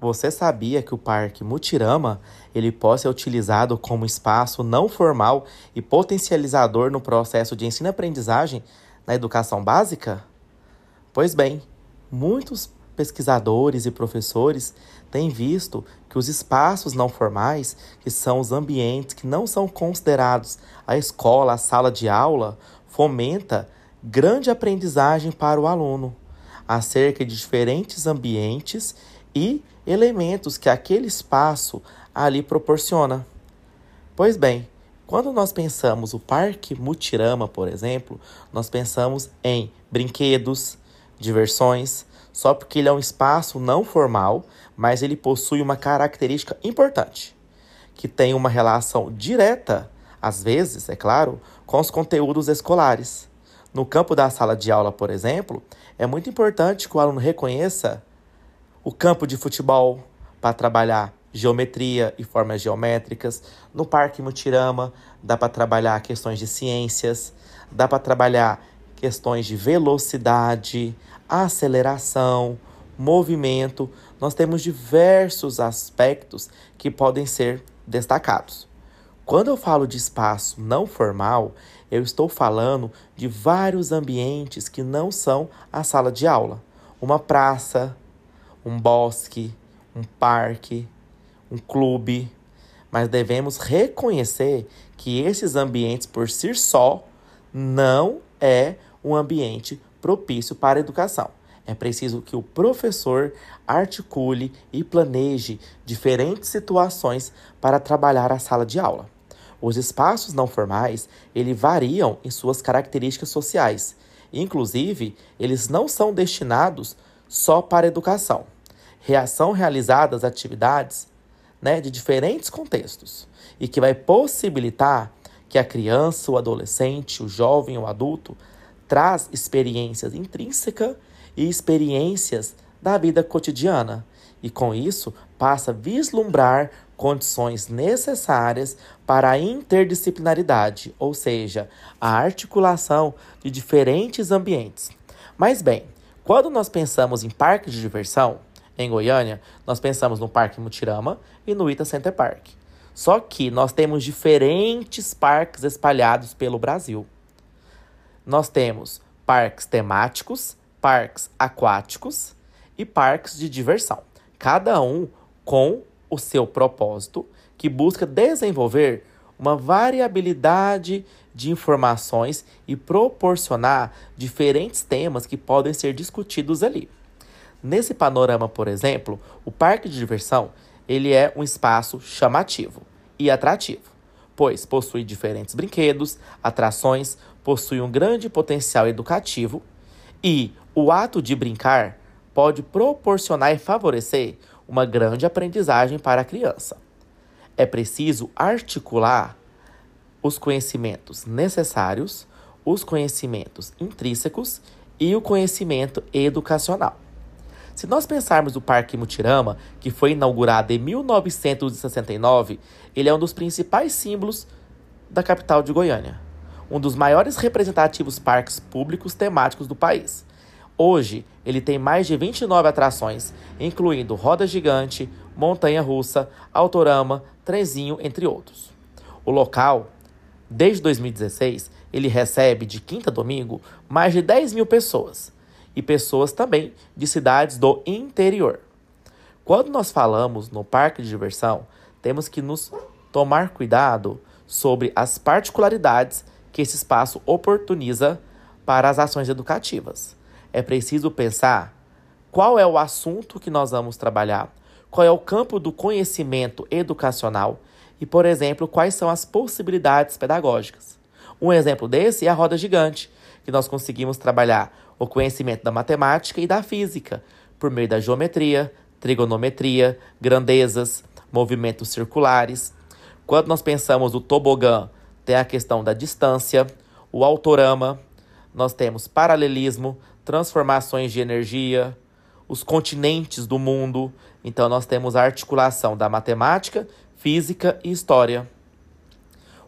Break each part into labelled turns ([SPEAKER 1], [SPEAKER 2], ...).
[SPEAKER 1] Você sabia que o Parque Mutirama ele pode ser utilizado como espaço não formal e potencializador no processo de ensino-aprendizagem na educação básica? Pois bem, muitos pesquisadores e professores têm visto que os espaços não formais, que são os ambientes que não são considerados a escola, a sala de aula, fomenta grande aprendizagem para o aluno acerca de diferentes ambientes e elementos que aquele espaço ali proporciona. Pois bem, quando nós pensamos o Parque Mutirama, por exemplo, nós pensamos em brinquedos, diversões, só porque ele é um espaço não formal, mas ele possui uma característica importante, que tem uma relação direta, às vezes, é claro, com os conteúdos escolares. No campo da sala de aula, por exemplo, é muito importante que o aluno reconheça o campo de futebol para trabalhar geometria e formas geométricas. No Parque Mutirama dá para trabalhar questões de ciências, dá para trabalhar questões de velocidade, aceleração, movimento. Nós temos diversos aspectos que podem ser destacados. Quando eu falo de espaço não formal, eu estou falando de vários ambientes que não são a sala de aula. Uma praça, um bosque, um parque, um clube. Mas devemos reconhecer que esses ambientes por si só não é um ambiente propício para a educação. É preciso que o professor articule e planeje diferentes situações para trabalhar a sala de aula. Os espaços não formais, ele variam em suas características sociais. Inclusive, eles não são destinados só para educação. Reação realizada às atividades né, de diferentes contextos e que vai possibilitar que a criança, o adolescente, o jovem, o adulto traz experiências intrínsecas e experiências da vida cotidiana e com isso passa a vislumbrar condições necessárias para a interdisciplinaridade, ou seja, a articulação de diferentes ambientes. Mas bem, quando nós pensamos em parque de diversão, em Goiânia, nós pensamos no Parque Mutirama e no Ita Center Park. Só que nós temos diferentes parques espalhados pelo Brasil. Nós temos parques temáticos, parques aquáticos e parques de diversão, cada um com o seu propósito, que busca desenvolver uma variabilidade de informações e proporcionar diferentes temas que podem ser discutidos ali. Nesse panorama, por exemplo, o parque de diversão ele é um espaço chamativo e atrativo, pois possui diferentes brinquedos, atrações, possui um grande potencial educativo e o ato de brincar pode proporcionar e favorecer uma grande aprendizagem para a criança. É preciso articular os conhecimentos necessários, os conhecimentos intrínsecos e o conhecimento educacional. Se nós pensarmos o Parque Mutirama, que foi inaugurado em 1969, ele é um dos principais símbolos da capital de Goiânia, um dos maiores representativos parques públicos temáticos do país. Hoje, ele tem mais de 29 atrações, incluindo roda gigante, montanha russa, autorama, trenzinho, entre outros. O local, desde 2016, ele recebe de quinta a domingo mais de 10 mil pessoas e pessoas também de cidades do interior. Quando nós falamos no parque de diversão, temos que nos tomar cuidado sobre as particularidades que esse espaço oportuniza para as ações educativas é preciso pensar qual é o assunto que nós vamos trabalhar, qual é o campo do conhecimento educacional e, por exemplo, quais são as possibilidades pedagógicas. Um exemplo desse é a roda gigante, que nós conseguimos trabalhar o conhecimento da matemática e da física por meio da geometria, trigonometria, grandezas, movimentos circulares. Quando nós pensamos o tobogã, tem a questão da distância, o autorama, nós temos paralelismo, transformações de energia, os continentes do mundo. Então, nós temos a articulação da matemática, física e história.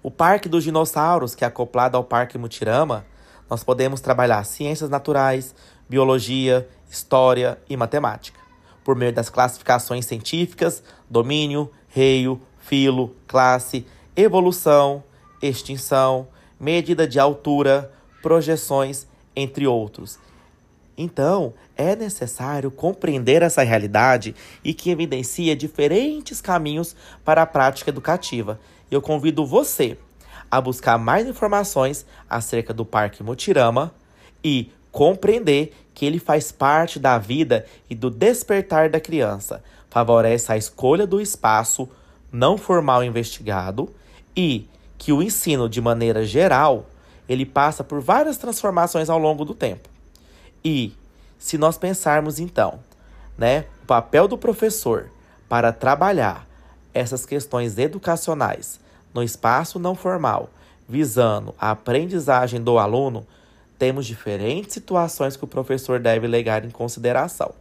[SPEAKER 1] O Parque dos Dinossauros, que é acoplado ao Parque Mutirama, nós podemos trabalhar ciências naturais, biologia, história e matemática. por meio das classificações científicas, domínio, reio, filo, classe, evolução, extinção, medida de altura, projeções, entre outros. Então, é necessário compreender essa realidade e que evidencia diferentes caminhos para a prática educativa. Eu convido você a buscar mais informações acerca do Parque Mutirama e compreender que ele faz parte da vida e do despertar da criança, favorece a escolha do espaço não formal investigado e que o ensino de maneira geral ele passa por várias transformações ao longo do tempo. E se nós pensarmos então, né, o papel do professor para trabalhar essas questões educacionais no espaço não formal, visando a aprendizagem do aluno, temos diferentes situações que o professor deve levar em consideração.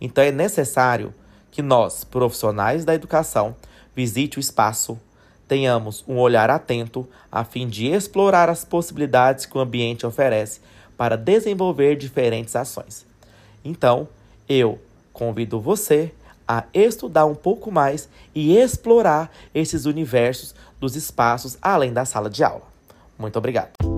[SPEAKER 1] Então é necessário que nós, profissionais da educação, visite o espaço, tenhamos um olhar atento a fim de explorar as possibilidades que o ambiente oferece para desenvolver diferentes ações. Então, eu convido você a estudar um pouco mais e explorar esses universos dos espaços além da sala de aula. Muito obrigado.